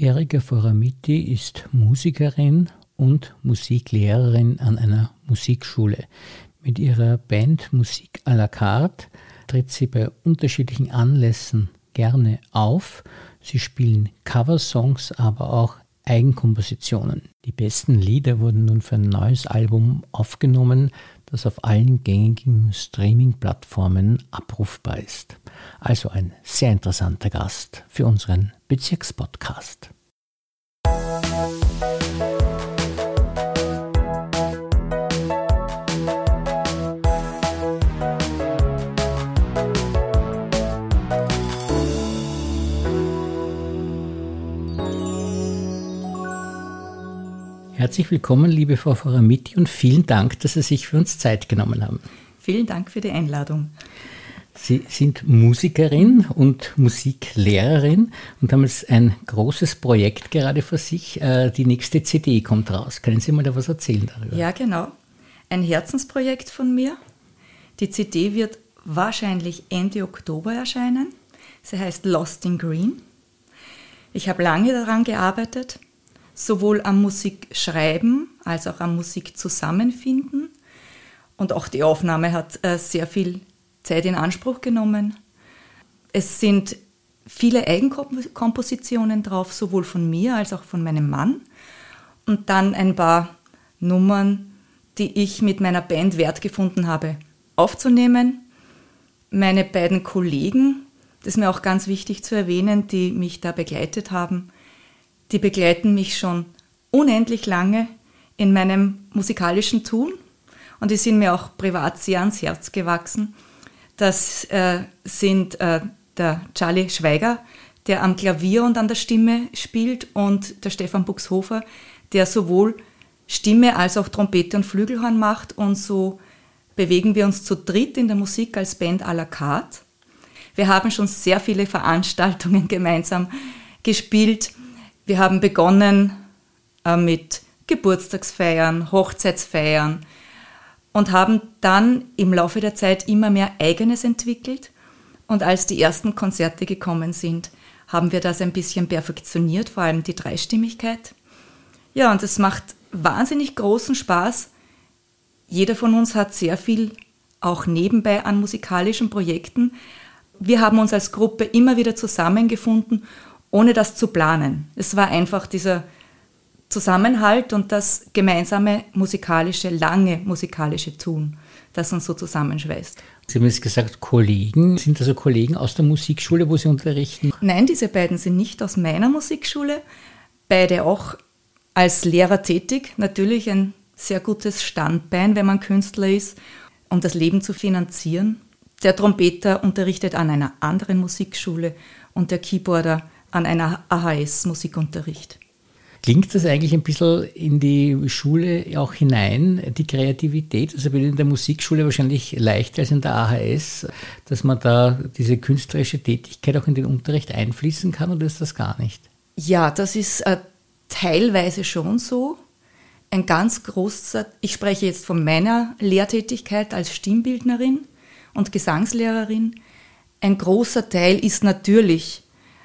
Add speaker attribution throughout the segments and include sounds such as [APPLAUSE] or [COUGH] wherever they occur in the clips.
Speaker 1: Erika Foramiti ist Musikerin und Musiklehrerin an einer Musikschule. Mit ihrer Band Musik à la carte tritt sie bei unterschiedlichen Anlässen gerne auf. Sie spielen Coversongs, aber auch Eigenkompositionen. Die besten Lieder wurden nun für ein neues Album aufgenommen, das auf allen gängigen Streaming-Plattformen abrufbar ist. Also ein sehr interessanter Gast für unseren Bezirkspodcast. Herzlich willkommen, liebe Frau Faramiti, und vielen Dank, dass Sie sich für uns Zeit genommen haben.
Speaker 2: Vielen Dank für die Einladung.
Speaker 1: Sie sind Musikerin und Musiklehrerin und haben jetzt ein großes Projekt gerade vor sich. Äh, die nächste CD kommt raus. Können Sie mal da was erzählen darüber?
Speaker 2: Ja, genau. Ein Herzensprojekt von mir. Die CD wird wahrscheinlich Ende Oktober erscheinen. Sie heißt Lost in Green. Ich habe lange daran gearbeitet, sowohl am Musikschreiben als auch am Musik zusammenfinden. Und auch die Aufnahme hat äh, sehr viel Zeit in Anspruch genommen. Es sind viele Eigenkompositionen drauf, sowohl von mir als auch von meinem Mann. Und dann ein paar Nummern, die ich mit meiner Band wert gefunden habe, aufzunehmen. Meine beiden Kollegen, das ist mir auch ganz wichtig zu erwähnen, die mich da begleitet haben, die begleiten mich schon unendlich lange in meinem musikalischen Tun und die sind mir auch privat sehr ans Herz gewachsen. Das äh, sind äh, der Charlie Schweiger, der am Klavier und an der Stimme spielt, und der Stefan Buxhofer, der sowohl Stimme als auch Trompete und Flügelhorn macht. Und so bewegen wir uns zu dritt in der Musik als Band à la carte. Wir haben schon sehr viele Veranstaltungen [LAUGHS] gemeinsam gespielt. Wir haben begonnen äh, mit Geburtstagsfeiern, Hochzeitsfeiern, und haben dann im Laufe der Zeit immer mehr eigenes entwickelt. Und als die ersten Konzerte gekommen sind, haben wir das ein bisschen perfektioniert, vor allem die Dreistimmigkeit. Ja, und es macht wahnsinnig großen Spaß. Jeder von uns hat sehr viel auch nebenbei an musikalischen Projekten. Wir haben uns als Gruppe immer wieder zusammengefunden, ohne das zu planen. Es war einfach dieser Zusammenhalt und das gemeinsame musikalische, lange musikalische Tun, das uns so zusammenschweißt.
Speaker 1: Sie haben jetzt gesagt, Kollegen. Sind also Kollegen aus der Musikschule, wo Sie unterrichten?
Speaker 2: Nein, diese beiden sind nicht aus meiner Musikschule. Beide auch als Lehrer tätig. Natürlich ein sehr gutes Standbein, wenn man Künstler ist, um das Leben zu finanzieren. Der Trompeter unterrichtet an einer anderen Musikschule und der Keyboarder an einer AHS-Musikunterricht.
Speaker 1: Klingt das eigentlich ein bisschen in die Schule auch hinein, die Kreativität? Also in der Musikschule wahrscheinlich leichter als in der AHS, dass man da diese künstlerische Tätigkeit auch in den Unterricht einfließen kann oder ist das gar nicht?
Speaker 2: Ja, das ist äh, teilweise schon so. Ein ganz großer, ich spreche jetzt von meiner Lehrtätigkeit als Stimmbildnerin und Gesangslehrerin. Ein großer Teil ist natürlich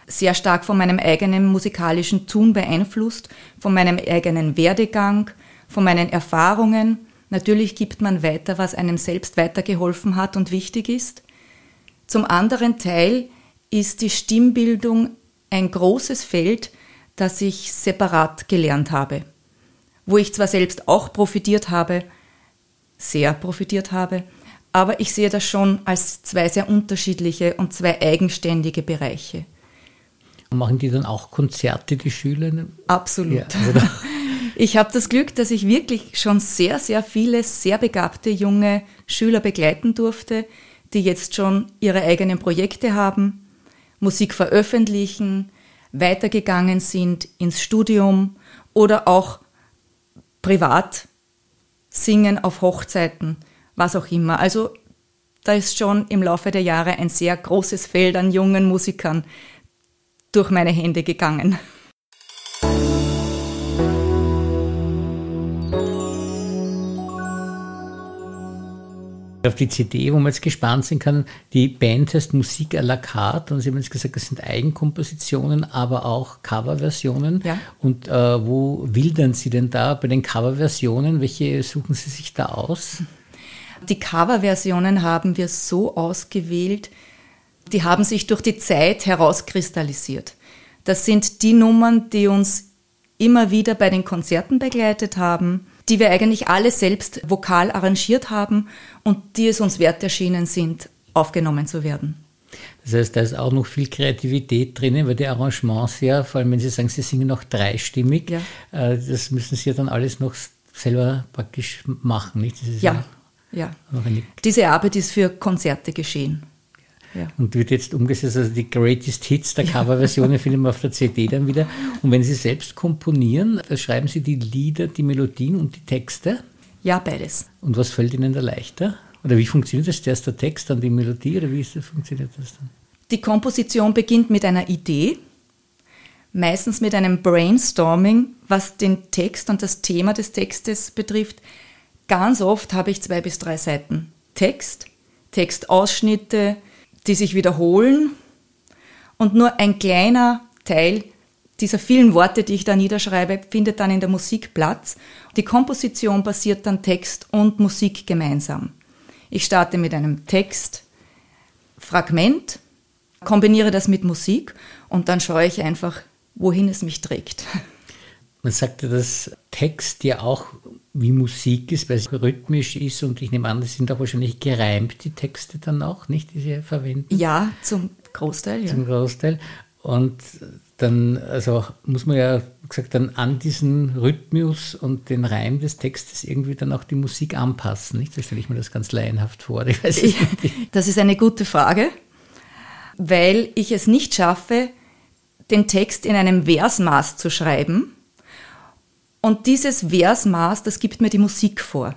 Speaker 2: sehr stark von meinem eigenen musikalischen Tun beeinflusst, von meinem eigenen Werdegang, von meinen Erfahrungen. Natürlich gibt man weiter, was einem selbst weitergeholfen hat und wichtig ist. Zum anderen Teil ist die Stimmbildung ein großes Feld, das ich separat gelernt habe, wo ich zwar selbst auch profitiert habe, sehr profitiert habe, aber ich sehe das schon als zwei sehr unterschiedliche und zwei eigenständige Bereiche.
Speaker 1: Machen die dann auch Konzerte, die Schüler?
Speaker 2: Absolut. Ja, also [LAUGHS] ich habe das Glück, dass ich wirklich schon sehr, sehr viele sehr begabte junge Schüler begleiten durfte, die jetzt schon ihre eigenen Projekte haben, Musik veröffentlichen, weitergegangen sind ins Studium oder auch privat singen auf Hochzeiten, was auch immer. Also da ist schon im Laufe der Jahre ein sehr großes Feld an jungen Musikern, durch meine Hände gegangen.
Speaker 1: Auf die CD, wo man jetzt gespannt sein kann, die Band heißt Musik à la carte und Sie haben jetzt gesagt, das sind Eigenkompositionen, aber auch Coverversionen.
Speaker 2: Ja.
Speaker 1: Und äh, wo wildern Sie denn da bei den Coverversionen? Welche suchen Sie sich da aus?
Speaker 2: Die Coverversionen haben wir so ausgewählt, die haben sich durch die Zeit herauskristallisiert. Das sind die Nummern, die uns immer wieder bei den Konzerten begleitet haben, die wir eigentlich alle selbst vokal arrangiert haben und die es uns wert erschienen sind, aufgenommen zu werden.
Speaker 1: Das heißt, da ist auch noch viel Kreativität drinnen, weil die Arrangements ja, vor allem wenn Sie sagen, Sie singen noch dreistimmig, ja. Äh, das müssen Sie ja dann alles noch selber praktisch machen, nicht?
Speaker 2: ja, ja. ja. Diese Arbeit ist für Konzerte geschehen.
Speaker 1: Ja. Und wird jetzt umgesetzt, also die Greatest Hits der Coverversionen finden wir auf der CD dann wieder. Und wenn Sie selbst komponieren, schreiben Sie die Lieder, die Melodien und die Texte?
Speaker 2: Ja, beides.
Speaker 1: Und was fällt Ihnen da leichter? Oder wie funktioniert das? Erst der Text, dann die Melodie oder wie ist das, funktioniert das dann?
Speaker 2: Die Komposition beginnt mit einer Idee, meistens mit einem Brainstorming, was den Text und das Thema des Textes betrifft. Ganz oft habe ich zwei bis drei Seiten Text, Textausschnitte, die sich wiederholen und nur ein kleiner Teil dieser vielen Worte, die ich da niederschreibe, findet dann in der Musik Platz. Die Komposition basiert dann Text und Musik gemeinsam. Ich starte mit einem Textfragment, kombiniere das mit Musik und dann schaue ich einfach, wohin es mich trägt.
Speaker 1: Man sagte, dass Text ja auch wie Musik ist, weil es rhythmisch ist und ich nehme an, das sind auch wahrscheinlich gereimt, die Texte dann auch, nicht, die Sie verwenden?
Speaker 2: Ja, zum Großteil, ja.
Speaker 1: Zum Großteil. Und dann, also muss man ja, gesagt, dann an diesen Rhythmus und den Reim des Textes irgendwie dann auch die Musik anpassen, nicht? So stelle ich mir das ganz laienhaft vor.
Speaker 2: das ist eine gute Frage, weil ich es nicht schaffe, den Text in einem Versmaß zu schreiben, und dieses Versmaß, das gibt mir die Musik vor.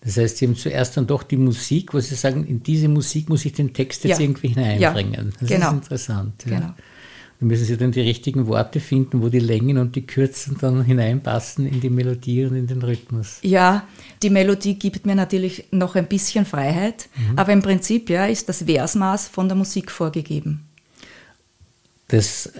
Speaker 1: Das heißt, Sie haben zuerst dann doch die Musik, wo Sie sagen, in diese Musik muss ich den Text jetzt ja. irgendwie hineinbringen. Das
Speaker 2: genau.
Speaker 1: ist interessant. Ja. Genau. Dann müssen Sie dann die richtigen Worte finden, wo die Längen und die Kürzen dann hineinpassen in die Melodie und in den Rhythmus.
Speaker 2: Ja, die Melodie gibt mir natürlich noch ein bisschen Freiheit, mhm. aber im Prinzip ja, ist das Versmaß von der Musik vorgegeben.
Speaker 1: Das äh,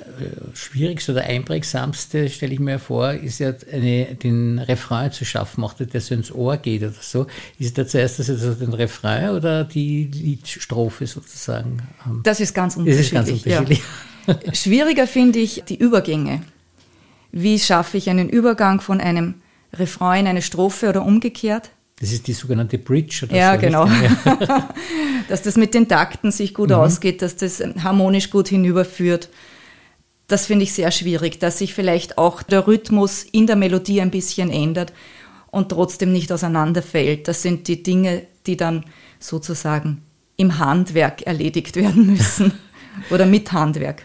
Speaker 1: Schwierigste oder Einprägsamste, stelle ich mir vor, ist ja eine, den Refrain zu schaffen, auch der so ins Ohr geht oder so. Ist da zuerst das also den Refrain oder die Liedstrophe sozusagen?
Speaker 2: Das ist ganz unterschiedlich. Das ist ganz unterschiedlich. Ja. [LAUGHS] Schwieriger finde ich die Übergänge. Wie schaffe ich einen Übergang von einem Refrain in eine Strophe oder umgekehrt?
Speaker 1: Das ist die sogenannte Bridge
Speaker 2: oder ja, so. Genau. [LAUGHS] Dass das mit den Takten sich gut mhm. ausgeht, dass das harmonisch gut hinüberführt. Das finde ich sehr schwierig, dass sich vielleicht auch der Rhythmus in der Melodie ein bisschen ändert und trotzdem nicht auseinanderfällt. Das sind die Dinge, die dann sozusagen im Handwerk erledigt werden [LAUGHS] müssen oder mit Handwerk.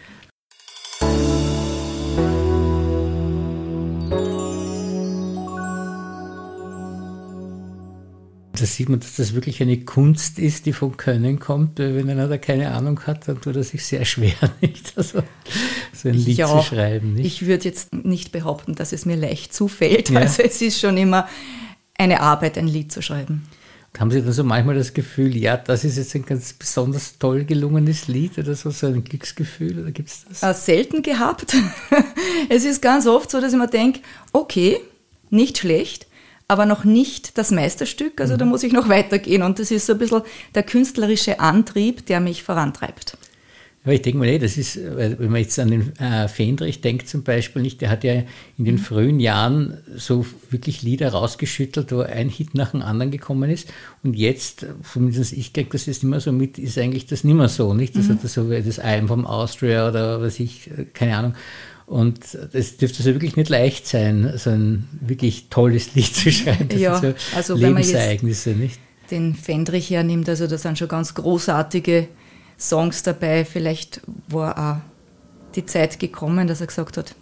Speaker 1: Da sieht man, dass das wirklich eine Kunst ist, die von Können kommt. Wenn einer da keine Ahnung hat, dann tut er sich sehr schwer, [LAUGHS] nicht? Also, so ein Lied ja, zu schreiben. Nicht?
Speaker 2: Ich würde jetzt nicht behaupten, dass es mir leicht zufällt. Ja. Also es ist schon immer eine Arbeit, ein Lied zu schreiben.
Speaker 1: Und haben Sie dann so manchmal das Gefühl, ja, das ist jetzt ein ganz besonders toll gelungenes Lied oder so, so ein Glücksgefühl? Oder gibt es das?
Speaker 2: Äh, selten gehabt. [LAUGHS] es ist ganz oft so, dass ich mir denke, okay, nicht schlecht, aber noch nicht das Meisterstück. Also mhm. da muss ich noch weitergehen. Und das ist so ein bisschen der künstlerische Antrieb, der mich vorantreibt.
Speaker 1: Aber ich denke mal, nee, das ist, wenn man jetzt an den äh, Fendrich denkt zum Beispiel, nicht, der hat ja in den mhm. frühen Jahren so wirklich Lieder rausgeschüttelt, wo ein Hit nach dem anderen gekommen ist. Und jetzt, zumindest ich kriege das jetzt nicht mehr so mit, ist eigentlich das nicht mehr so, nicht? Das mhm. hat das so wie das Album vom Austria oder was ich, äh, keine Ahnung. Und es dürfte so wirklich nicht leicht sein, so ein wirklich tolles Lied zu schreiben. Das
Speaker 2: ja,
Speaker 1: so
Speaker 2: also
Speaker 1: Lebensereignisse,
Speaker 2: wenn
Speaker 1: man jetzt
Speaker 2: nicht? Den Fendrich hernimmt, also da sind schon ganz großartige Songs dabei. Vielleicht war auch die Zeit gekommen, dass er gesagt hat,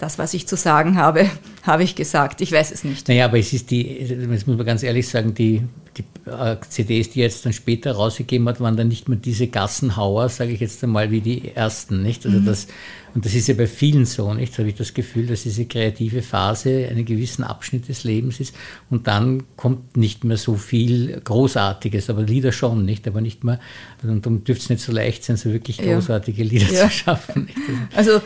Speaker 2: das, was ich zu sagen habe, [LAUGHS] habe ich gesagt. Ich weiß es nicht.
Speaker 1: Naja, aber es ist die, das muss man ganz ehrlich sagen, die, die äh, CDs, die jetzt dann später rausgegeben hat, waren dann nicht mehr diese Gassenhauer, sage ich jetzt einmal, wie die ersten, nicht? Also mhm. das, und das ist ja bei vielen so, nicht? Habe ich das Gefühl, dass diese kreative Phase einen gewissen Abschnitt des Lebens ist und dann kommt nicht mehr so viel Großartiges, aber Lieder schon, nicht? Aber nicht mehr, und darum dürfte es nicht so leicht sein, so wirklich großartige Lieder ja. zu schaffen. Nicht?
Speaker 2: Also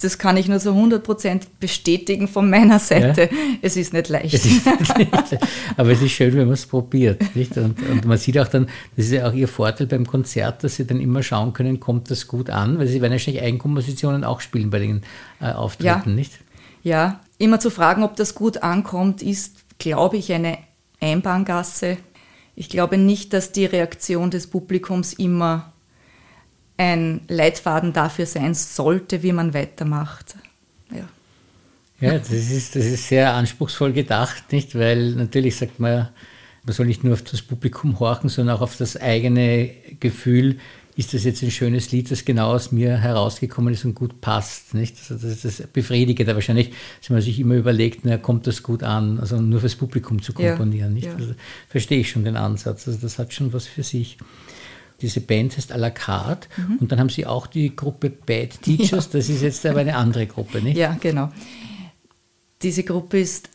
Speaker 2: das kann ich nur so 100% bestätigen von meiner Seite. Ja? Es ist nicht leicht. Es ist nicht
Speaker 1: leicht. Aber es ist schön, wenn man es probiert. Nicht? Und, und, man sieht auch dann, das ist ja auch ihr Vorteil beim Konzert, dass sie dann immer schauen können, kommt das gut an, weil sie werden wahrscheinlich Eigenkompositionen auch spielen bei den äh, Auftritten,
Speaker 2: ja.
Speaker 1: nicht?
Speaker 2: Ja, immer zu fragen, ob das gut ankommt, ist, glaube ich, eine Einbahngasse. Ich glaube nicht, dass die Reaktion des Publikums immer ein Leitfaden dafür sein sollte, wie man weitermacht. Ja.
Speaker 1: Ja, das ist, das ist sehr anspruchsvoll gedacht, nicht? Weil natürlich sagt man, man soll nicht nur auf das Publikum horchen, sondern auch auf das eigene Gefühl, ist das jetzt ein schönes Lied, das genau aus mir herausgekommen ist und gut passt. Nicht? Also das, das befriedigt da wahrscheinlich, dass man sich immer überlegt, na, kommt das gut an, also nur fürs Publikum zu komponieren. Ja, nicht? Ja. Also, verstehe ich schon den Ansatz. Also das hat schon was für sich. Diese Band heißt à la carte mhm. und dann haben Sie auch die Gruppe Bad Teachers, ja. das ist jetzt aber eine andere Gruppe, nicht?
Speaker 2: Ja, genau. Diese Gruppe ist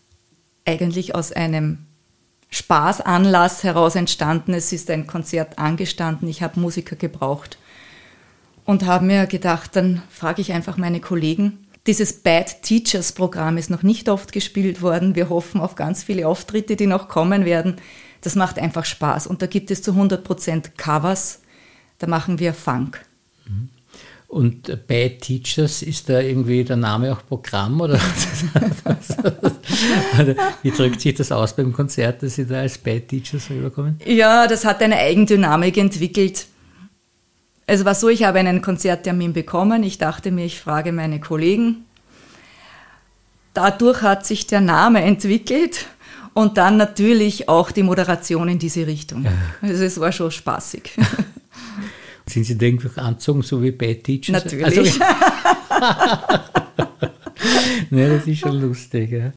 Speaker 2: eigentlich aus einem Spaßanlass heraus entstanden. Es ist ein Konzert angestanden, ich habe Musiker gebraucht und habe mir gedacht, dann frage ich einfach meine Kollegen. Dieses Bad Teachers Programm ist noch nicht oft gespielt worden. Wir hoffen auf ganz viele Auftritte, die noch kommen werden. Das macht einfach Spaß. Und da gibt es zu 100% Covers. Da machen wir Funk.
Speaker 1: Mhm. Und Bad Teachers, ist da irgendwie der Name auch Programm? Oder [LAUGHS] wie drückt sich das aus beim Konzert, dass Sie da als Bad Teachers rüberkommen?
Speaker 2: Ja, das hat eine Eigendynamik entwickelt. Es war so, ich habe einen Konzerttermin bekommen. Ich dachte mir, ich frage meine Kollegen. Dadurch hat sich der Name entwickelt und dann natürlich auch die Moderation in diese Richtung. Also es war schon spaßig. [LAUGHS]
Speaker 1: Sind Sie da irgendwie anzogen, so wie Bad Teachers?
Speaker 2: Natürlich. Also, [LAUGHS]
Speaker 1: ne, das ist schon lustig. Ja.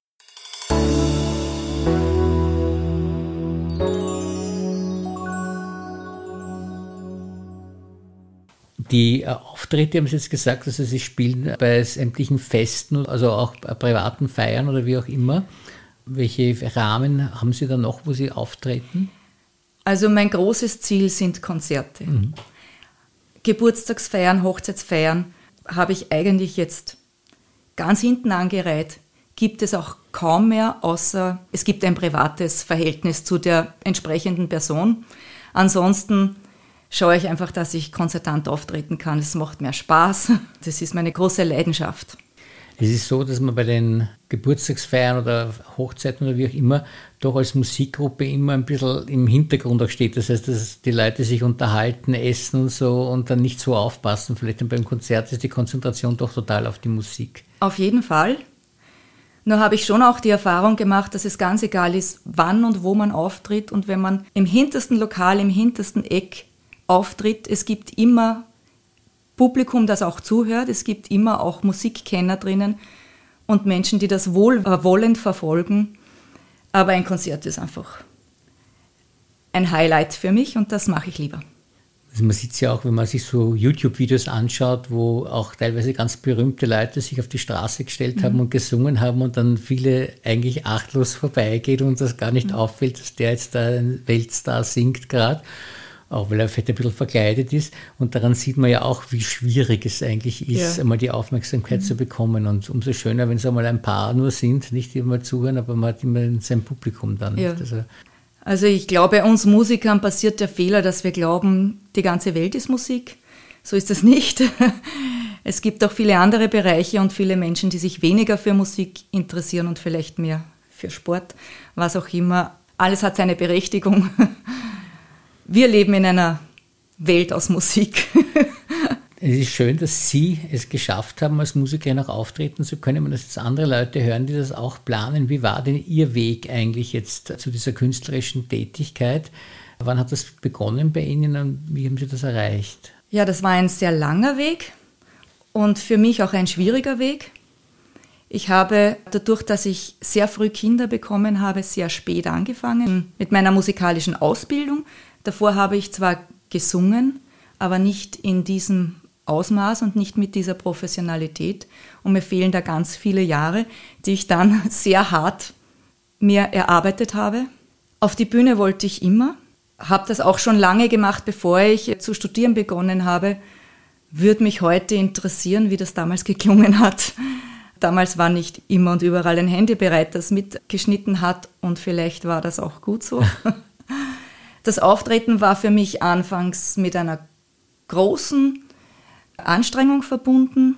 Speaker 1: Die äh, Auftritte, haben Sie jetzt gesagt, also Sie spielen bei sämtlichen Festen, also auch bei privaten Feiern oder wie auch immer. Welche Rahmen haben Sie da noch, wo Sie auftreten?
Speaker 2: Also mein großes Ziel sind Konzerte. Mhm. Geburtstagsfeiern, Hochzeitsfeiern habe ich eigentlich jetzt ganz hinten angereiht. Gibt es auch kaum mehr, außer es gibt ein privates Verhältnis zu der entsprechenden Person. Ansonsten schaue ich einfach, dass ich konzertant auftreten kann. Es macht mehr Spaß. Das ist meine große Leidenschaft.
Speaker 1: Es ist so, dass man bei den Geburtstagsfeiern oder Hochzeiten oder wie auch immer doch als Musikgruppe immer ein bisschen im Hintergrund auch steht. Das heißt, dass die Leute sich unterhalten, essen und so und dann nicht so aufpassen. Vielleicht beim Konzert ist die Konzentration doch total auf die Musik.
Speaker 2: Auf jeden Fall. Nur habe ich schon auch die Erfahrung gemacht, dass es ganz egal ist, wann und wo man auftritt und wenn man im hintersten Lokal, im hintersten Eck auftritt, es gibt immer Publikum, das auch zuhört. Es gibt immer auch Musikkenner drinnen und Menschen, die das wohlwollend verfolgen. Aber ein Konzert ist einfach ein Highlight für mich und das mache ich lieber.
Speaker 1: Also man sieht es ja auch, wenn man sich so YouTube-Videos anschaut, wo auch teilweise ganz berühmte Leute sich auf die Straße gestellt haben mhm. und gesungen haben und dann viele eigentlich achtlos vorbeigeht und das gar nicht mhm. auffällt, dass der jetzt da ein Weltstar singt gerade auch weil er vielleicht ein bisschen verkleidet ist. Und daran sieht man ja auch, wie schwierig es eigentlich ist, ja. einmal die Aufmerksamkeit mhm. zu bekommen. Und umso schöner, wenn es einmal ein paar nur sind, nicht mal zuhören, aber man hat immer sein Publikum dann.
Speaker 2: Ja. Also, also ich glaube, uns Musikern passiert der Fehler, dass wir glauben, die ganze Welt ist Musik. So ist es nicht. [LAUGHS] Es gibt auch viele andere Bereiche und viele Menschen, die sich weniger für Musik interessieren und vielleicht mehr für Sport, was auch immer. Alles hat seine Berechtigung. [LAUGHS] wir leben in einer Welt aus Musik. [LAUGHS]
Speaker 1: es ist schön, dass Sie es geschafft haben, als Musikerin auch auftreten zu können. Wenn das jetzt andere Leute hören, die das auch planen, wie war denn Ihr Weg eigentlich jetzt zu dieser künstlerischen Tätigkeit? Wann hat das begonnen bei Ihnen und wie haben Sie das erreicht?
Speaker 2: Ja, das war ein sehr langer Weg und für mich auch ein schwieriger Weg. Ich habe dadurch, dass ich sehr früh Kinder bekommen habe, sehr spät angefangen mit meiner musikalischen Ausbildung. Davor habe ich zwar gesungen, aber nicht in diesem Ausmaß und nicht mit dieser Professionalität. Und mir fehlen da ganz viele Jahre, die ich dann [LAUGHS] sehr hart mir erarbeitet habe. Auf die Bühne wollte ich immer, habe das auch schon lange gemacht, bevor ich zu studieren begonnen habe. Würde mich heute interessieren, wie das damals geklungen hat. Damals war nicht immer und überall ein Handy bereit, das mitgeschnitten hat und vielleicht war das auch gut so. [LAUGHS] Das Auftreten war für mich anfangs mit einer großen Anstrengung verbunden,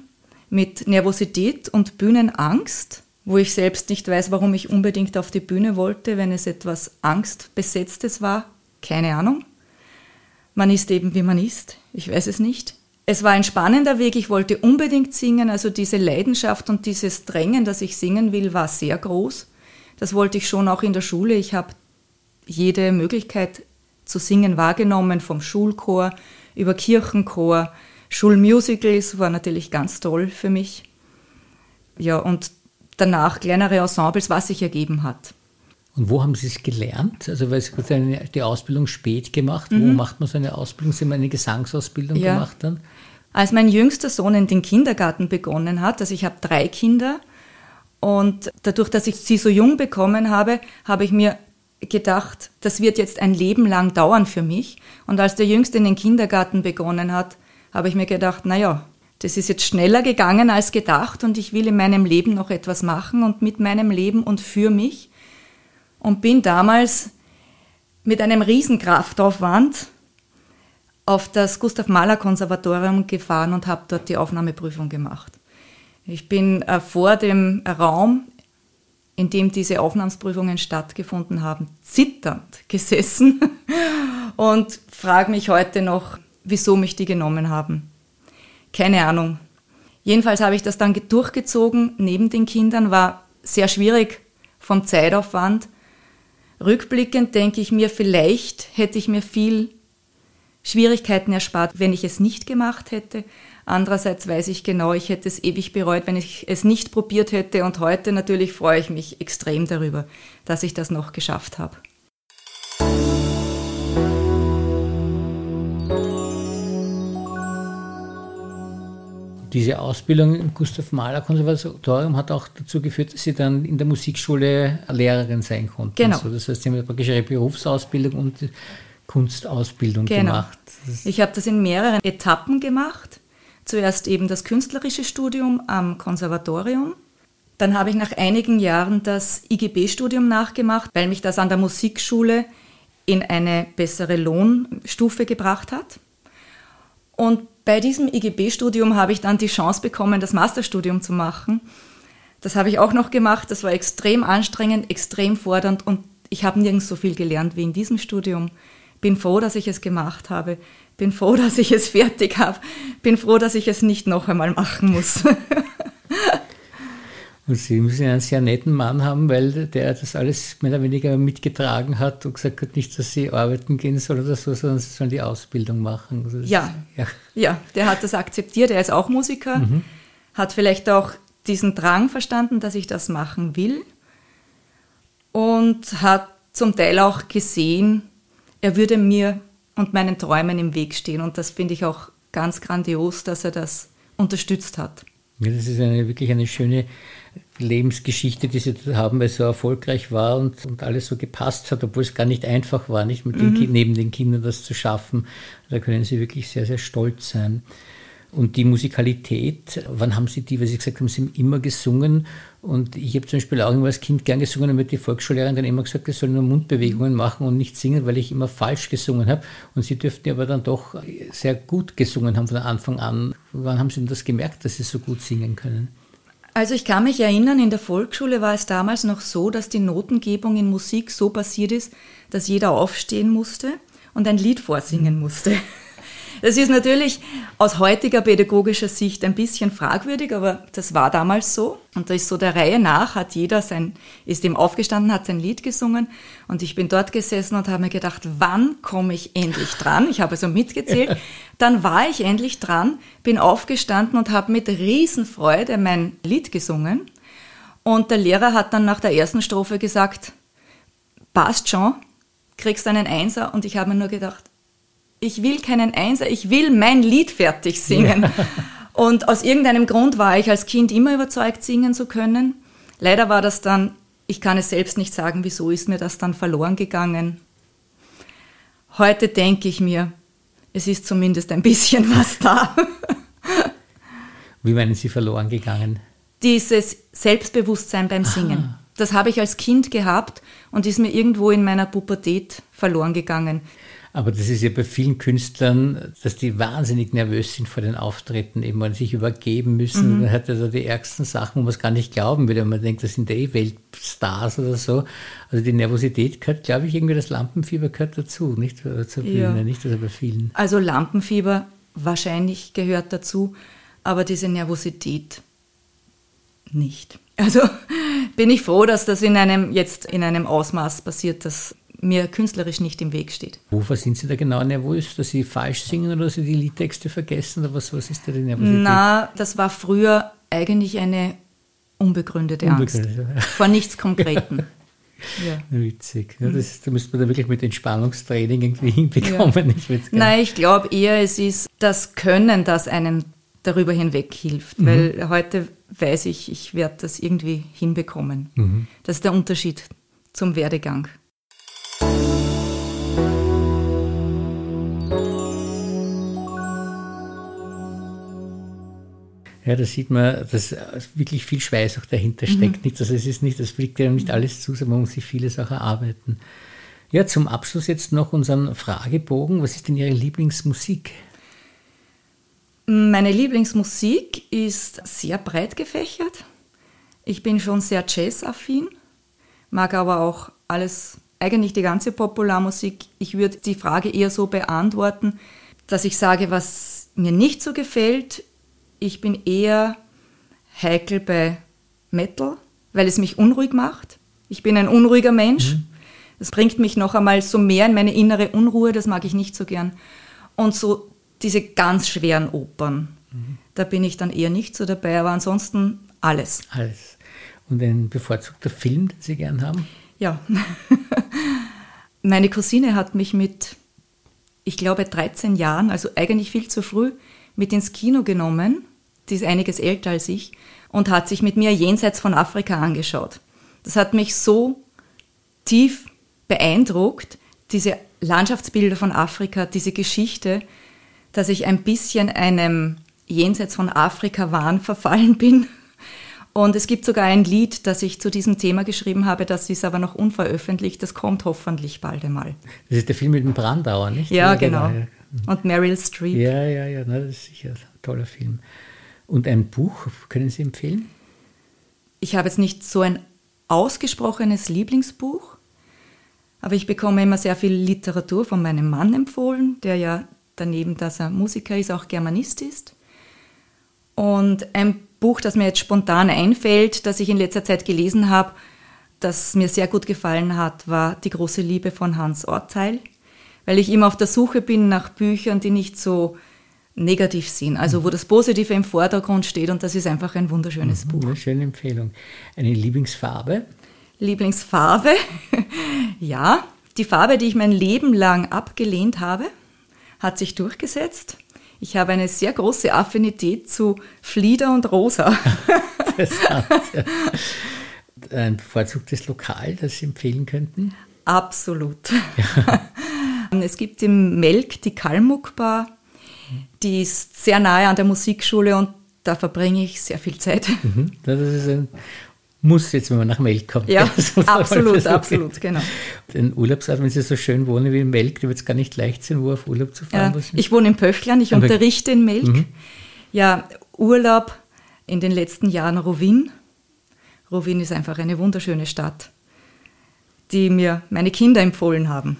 Speaker 2: mit Nervosität und Bühnenangst, wo ich selbst nicht weiß, warum ich unbedingt auf die Bühne wollte, wenn es etwas Angstbesetztes war. Keine Ahnung. Man ist eben, wie man ist. Ich weiß es nicht. Es war ein spannender Weg. Ich wollte unbedingt singen. Also diese Leidenschaft und dieses Drängen, dass ich singen will, war sehr groß. Das wollte ich schon auch in der Schule. Ich habe jede Möglichkeit zu singen wahrgenommen, vom Schulchor über Kirchenchor, Schulmusicals war natürlich ganz toll für mich. Ja, und danach kleinere Ensembles, was sich ergeben hat.
Speaker 1: Und wo haben Sie es gelernt? Also, weil Sie die Ausbildung spät gemacht. Mhm. Wo macht man so eine Ausbildung? Sie haben eine Gesangsausbildung ja. gemacht dann?
Speaker 2: Als mein jüngster Sohn in den Kindergarten begonnen hat, also ich habe drei Kinder und dadurch, dass ich sie so jung bekommen habe, habe ich mir gedacht, das wird jetzt ein Leben lang dauern für mich. Und als der Jüngste in den Kindergarten begonnen hat, habe ich mir gedacht, naja, das ist jetzt schneller gegangen als gedacht und ich will in meinem Leben noch etwas machen und mit meinem Leben und für mich. Und bin damals mit einem Riesenkraftaufwand auf das Gustav Mahler Konservatorium gefahren und habe dort die Aufnahmeprüfung gemacht. Ich bin äh, vor dem Raum, in dem diese Aufnahmsprüfungen stattgefunden haben, zitternd gesessen [LAUGHS] und frage mich heute noch, wieso mich die genommen haben. Keine Ahnung. Jedenfalls habe ich das dann durchgezogen neben den Kindern, war sehr schwierig vom Zeitaufwand. Rückblickend denke ich mir, vielleicht hätte ich mir viel Schwierigkeiten erspart, wenn ich es nicht gemacht hätte. Andererseits weiß ich genau, ich hätte es ewig bereut, wenn ich es nicht probiert hätte. Und heute natürlich freue ich mich extrem darüber, dass ich das noch geschafft habe.
Speaker 1: Diese Ausbildung im Gustav Mahler Konservatorium hat auch dazu geführt, dass Sie dann in der Musikschule Lehrerin sein konnten.
Speaker 2: Genau.
Speaker 1: Also das heißt, Sie haben praktisch Ihre Berufsausbildung und Kunstausbildung genau. gemacht.
Speaker 2: ich habe das in mehreren Etappen gemacht. Zuerst eben das künstlerische Studium am Konservatorium. Dann habe ich nach einigen Jahren das IGB-Studium nachgemacht, weil mich das an der Musikschule in eine bessere Lohnstufe gebracht hat. Und bei diesem IGB-Studium habe ich dann die Chance bekommen, das Masterstudium zu machen. Das habe ich auch noch gemacht. Das war extrem anstrengend, extrem fordernd und ich habe nirgends so viel gelernt wie in diesem Studium. Bin froh, dass ich es gemacht habe. Bin froh, dass ich es fertig habe. Bin froh, dass ich es nicht noch einmal machen muss. [LAUGHS]
Speaker 1: Und Sie müssen einen sehr netten Mann haben, weil der das alles mehr oder weniger mitgetragen hat und gesagt hat, nicht, dass Sie arbeiten gehen sollen oder so, sondern Sie sollen die Ausbildung machen.
Speaker 2: Also ja. ja. ja, der hat das akzeptiert. Er ist auch Musiker, mhm. hat vielleicht auch diesen Drang verstanden, dass ich das machen will und hat zum Teil auch gesehen, er würde mir und meinen Träumen im Weg stehen. Und das finde ich auch ganz grandios, dass er das unterstützt hat.
Speaker 1: Ja, das ist eine, wirklich eine schöne Lebensgeschichte, die sie haben, weil er so erfolgreich war und, und alles so gepasst hat, obwohl es gar nicht einfach war, nicht mit mhm. den, neben den Kindern das zu schaffen. Da können sie wirklich sehr, sehr stolz sein. Und die Musikalität, wann haben Sie die, weil Sie gesagt haben, Sie haben immer gesungen. Und ich habe zum Beispiel auch immer als Kind gern gesungen und mit die Volksschullehrerin dann immer gesagt, ich soll nur Mundbewegungen machen und nicht singen, weil ich immer falsch gesungen habe. Und Sie dürften aber dann doch sehr gut gesungen haben von Anfang an. Wann haben Sie denn das gemerkt, dass Sie so gut singen können?
Speaker 2: Also ich kann mich erinnern, in der Volksschule war es damals noch so, dass die Notengebung in Musik so passiert ist, dass jeder aufstehen musste und ein Lied vorsingen musste. Das ist natürlich aus heutiger pädagogischer Sicht ein bisschen fragwürdig, aber das war damals so. Und da ist so der Reihe nach, hat jeder sein, ist ihm aufgestanden, hat sein Lied gesungen und ich bin dort gesessen und habe mir gedacht, wann komme ich endlich dran? Ich habe also mitgezählt. [LAUGHS] Dann war ich endlich dran, bin aufgestanden und habe mit Riesenfreude mein Lied gesungen. Und der Lehrer hat dann nach der ersten Strophe gesagt, passt schon, kriegst einen Einser. Und ich habe mir nur gedacht, ich will keinen Einser, ich will mein Lied fertig singen. Ja. [LAUGHS] Und aus irgendeinem Grund war ich als Kind immer überzeugt, singen zu können. Leider war das dann, ich kann es selbst nicht sagen, wieso ist mir das dann verloren gegangen. Heute denke ich mir, es ist zumindest ein bisschen [LAUGHS] was da.
Speaker 1: Wie meinen Sie verloren gegangen?
Speaker 2: Dieses Selbstbewusstsein beim Singen. Ah. Das habe ich als Kind gehabt und ist mir irgendwo in meiner Pubertät verloren gegangen.
Speaker 1: Aber das ist ja bei vielen Künstlern, dass die wahnsinnig nervös sind vor den Auftritten, eben weil sie sich übergeben müssen. Mhm. Man hat ja so die ärgsten Sachen, wo man es gar nicht glauben will, wenn man denkt, das sind eh Weltstars oder so. Also die Nervosität gehört, glaube ich, irgendwie das Lampenfieber gehört dazu, nicht zur Bühne, ja. nicht also bei vielen.
Speaker 2: Also Lampenfieber wahrscheinlich gehört dazu, aber diese Nervosität nicht. Also [LAUGHS] bin ich froh, dass das in einem jetzt in einem Ausmaß passiert, dass mir künstlerisch nicht im Weg steht.
Speaker 1: Wovor sind Sie da genau nervös? Dass Sie falsch singen oder dass Sie die Liedtexte vergessen? Oder was, was ist da die Nervosität?
Speaker 2: Na, das war früher eigentlich eine unbegründete, unbegründete Angst. Ja. Vor nichts Konkreten. [LAUGHS]
Speaker 1: Ja. Witzig. Ja, das, da müsste man da wirklich mit Entspannungstraining irgendwie [LAUGHS] hinbekommen.
Speaker 2: Ja. Ich Nein, ich glaube eher, es ist das Können, das einem darüber hinweg hilft. Mhm. Weil heute weiß ich, ich werde das irgendwie hinbekommen. Mhm. Das ist der Unterschied zum Werdegang.
Speaker 1: Ja, da sieht man, dass wirklich viel Schweiß auch dahinter steckt. Mhm. Nicht, also es ist nicht, das fliegt ja nicht alles zu, sondern man muss sich vieles auch erarbeiten. Ja, zum Abschluss jetzt noch unseren Fragebogen. Was ist denn Ihre Lieblingsmusik?
Speaker 2: Meine Lieblingsmusik ist sehr breit gefächert. Ich bin schon sehr jazzaffin, mag aber auch alles, eigentlich die ganze Popularmusik. Ich würde die Frage eher so beantworten, dass ich sage, was mir nicht so gefällt, ich bin eher heikel bei Metal, weil es mich unruhig macht. Ich bin ein unruhiger Mensch. Mhm. Das bringt mich noch einmal so mehr in meine innere Unruhe, das mag ich nicht so gern. Und so diese ganz schweren Opern, mhm. da bin ich dann eher nicht so dabei, aber ansonsten alles.
Speaker 1: Alles. Und ein bevorzugter Film, den Sie gern haben?
Speaker 2: Ja. [LAUGHS] Meine Cousine hat mich mit, ich glaube, 13 Jahren, also eigentlich viel zu früh, mit ins Kino genommen die ist einiges älter als ich, und hat sich mit mir jenseits von Afrika angeschaut. Das hat mich so tief beeindruckt, diese Landschaftsbilder von Afrika, diese Geschichte, dass ich ein bisschen einem jenseits von Afrika Wahn verfallen bin. Und es gibt sogar ein Lied, das ich zu diesem Thema geschrieben habe, das ist aber noch unveröffentlicht, das kommt hoffentlich bald einmal.
Speaker 1: Das ist der Film mit dem Brandauer, nicht?
Speaker 2: Ja, genau. Und Meryl Streep.
Speaker 1: Ja, ja, ja, das ist sicher ein toller Film. Und ein Buch, können Sie empfehlen?
Speaker 2: Ich habe jetzt nicht so ein ausgesprochenes Lieblingsbuch, aber ich bekomme immer sehr viel Literatur von meinem Mann empfohlen, der ja daneben, dass er Musiker ist, auch Germanist ist. Und ein Buch, das mir jetzt spontan einfällt, das ich in letzter Zeit gelesen habe, das mir sehr gut gefallen hat, war Die große Liebe von Hans Orteil, weil ich immer auf der Suche bin nach Büchern, die nicht so negativ sind, also wo das Positive im Vordergrund steht und das ist einfach ein wunderschönes mhm, Buch.
Speaker 1: Eine schöne Empfehlung. Eine Lieblingsfarbe?
Speaker 2: Lieblingsfarbe? [LAUGHS] ja, die Farbe, die ich mein Leben lang abgelehnt habe, hat sich durchgesetzt. Ich habe eine sehr große Affinität zu Flieder und Rosa. [LAUGHS] Interessant.
Speaker 1: Ein [LAUGHS] bevorzugtes Lokal, das Sie empfehlen könnten?
Speaker 2: Absolut. Ja. Es gibt im Melk die Kalmuck Bar die ist sehr nahe an der Musikschule und da verbringe ich sehr viel Zeit.
Speaker 1: Mhm. Das ist ein muss jetzt, wenn man nach Melk kommt.
Speaker 2: Ja, [LAUGHS] absolut, absolut, genau.
Speaker 1: Den Urlaubsort, wenn Sie so schön wohnen wie in Melk, da wird es gar nicht leicht sein, wo auf Urlaub zu fahren. Ja,
Speaker 2: ich wohne in Pöchlern, ich Aber unterrichte in Melk. Mhm. Ja, Urlaub in den letzten Jahren Rovin. Rovin ist einfach eine wunderschöne Stadt, die mir meine Kinder empfohlen haben.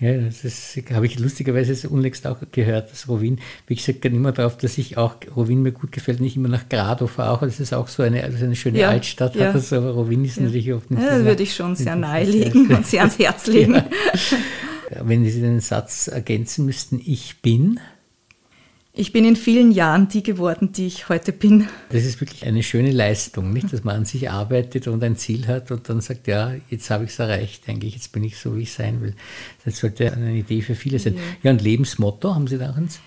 Speaker 1: Ja, das habe ich lustigerweise unlängst auch gehört, dass Rovin, wie gesagt, dann immer darauf, dass ich auch, Rovin mir gut gefällt, nicht immer nach Grado fahre, auch, das ist auch so eine, also eine schöne ja, Altstadt, ja. hat das, aber Rovin ist ja. natürlich oft
Speaker 2: nicht. Ja, das würde ich schon sehr nahelegen und sehr ans Herz legen. [LAUGHS]
Speaker 1: Wenn Sie den Satz ergänzen müssten, ich bin?
Speaker 2: Ich bin in vielen Jahren die geworden, die ich heute bin.
Speaker 1: Das ist wirklich eine schöne Leistung, nicht? dass man an sich arbeitet und ein Ziel hat und dann sagt, ja, jetzt habe ich es erreicht, eigentlich, jetzt bin ich so, wie ich sein will. Das sollte eine Idee für viele sein. Ja, ja und Lebensmotto, haben Sie da eins?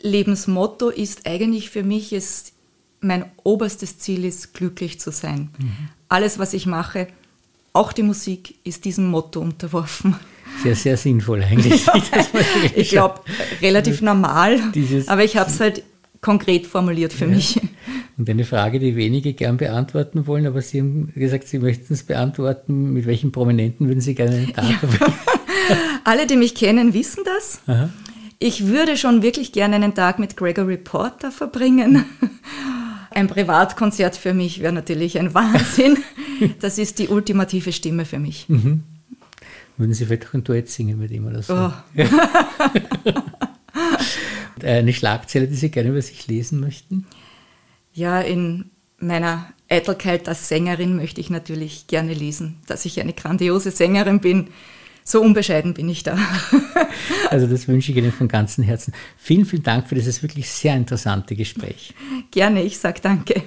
Speaker 2: Lebensmotto ist eigentlich für mich, ist, mein oberstes Ziel ist, glücklich zu sein. Mhm. Alles, was ich mache, auch die Musik, ist diesem Motto unterworfen.
Speaker 1: Sehr, sehr sinnvoll eigentlich. [LAUGHS]
Speaker 2: Ja, ich glaube, relativ normal, Dieses aber ich habe es halt konkret formuliert für ja. mich.
Speaker 1: Und eine Frage, die wenige gern beantworten wollen, aber Sie haben gesagt, Sie möchten es beantworten. Mit welchen Prominenten würden Sie gerne einen Tag ja. [LAUGHS]
Speaker 2: Alle, die mich kennen, wissen das. Aha. Ich würde schon wirklich gerne einen Tag mit Gregory Porter verbringen. [LAUGHS] Ein Privatkonzert für mich wäre natürlich ein Wahnsinn. Das ist die ultimative Stimme für mich. Mhm.
Speaker 1: Würden Sie vielleicht auch ein Duett singen mit ihm oder so? Oh. [LAUGHS] Eine Schlagzeile, die Sie gerne über sich lesen möchten?
Speaker 2: Ja, in meiner Eitelkeit als Sängerin möchte ich natürlich gerne lesen, dass ich eine grandiose Sängerin bin. So unbescheiden bin ich da. [LAUGHS]
Speaker 1: also das wünsche ich Ihnen von ganzem Herzen. Vielen, vielen Dank für dieses wirklich sehr interessante Gespräch.
Speaker 2: Gerne, ich sage danke.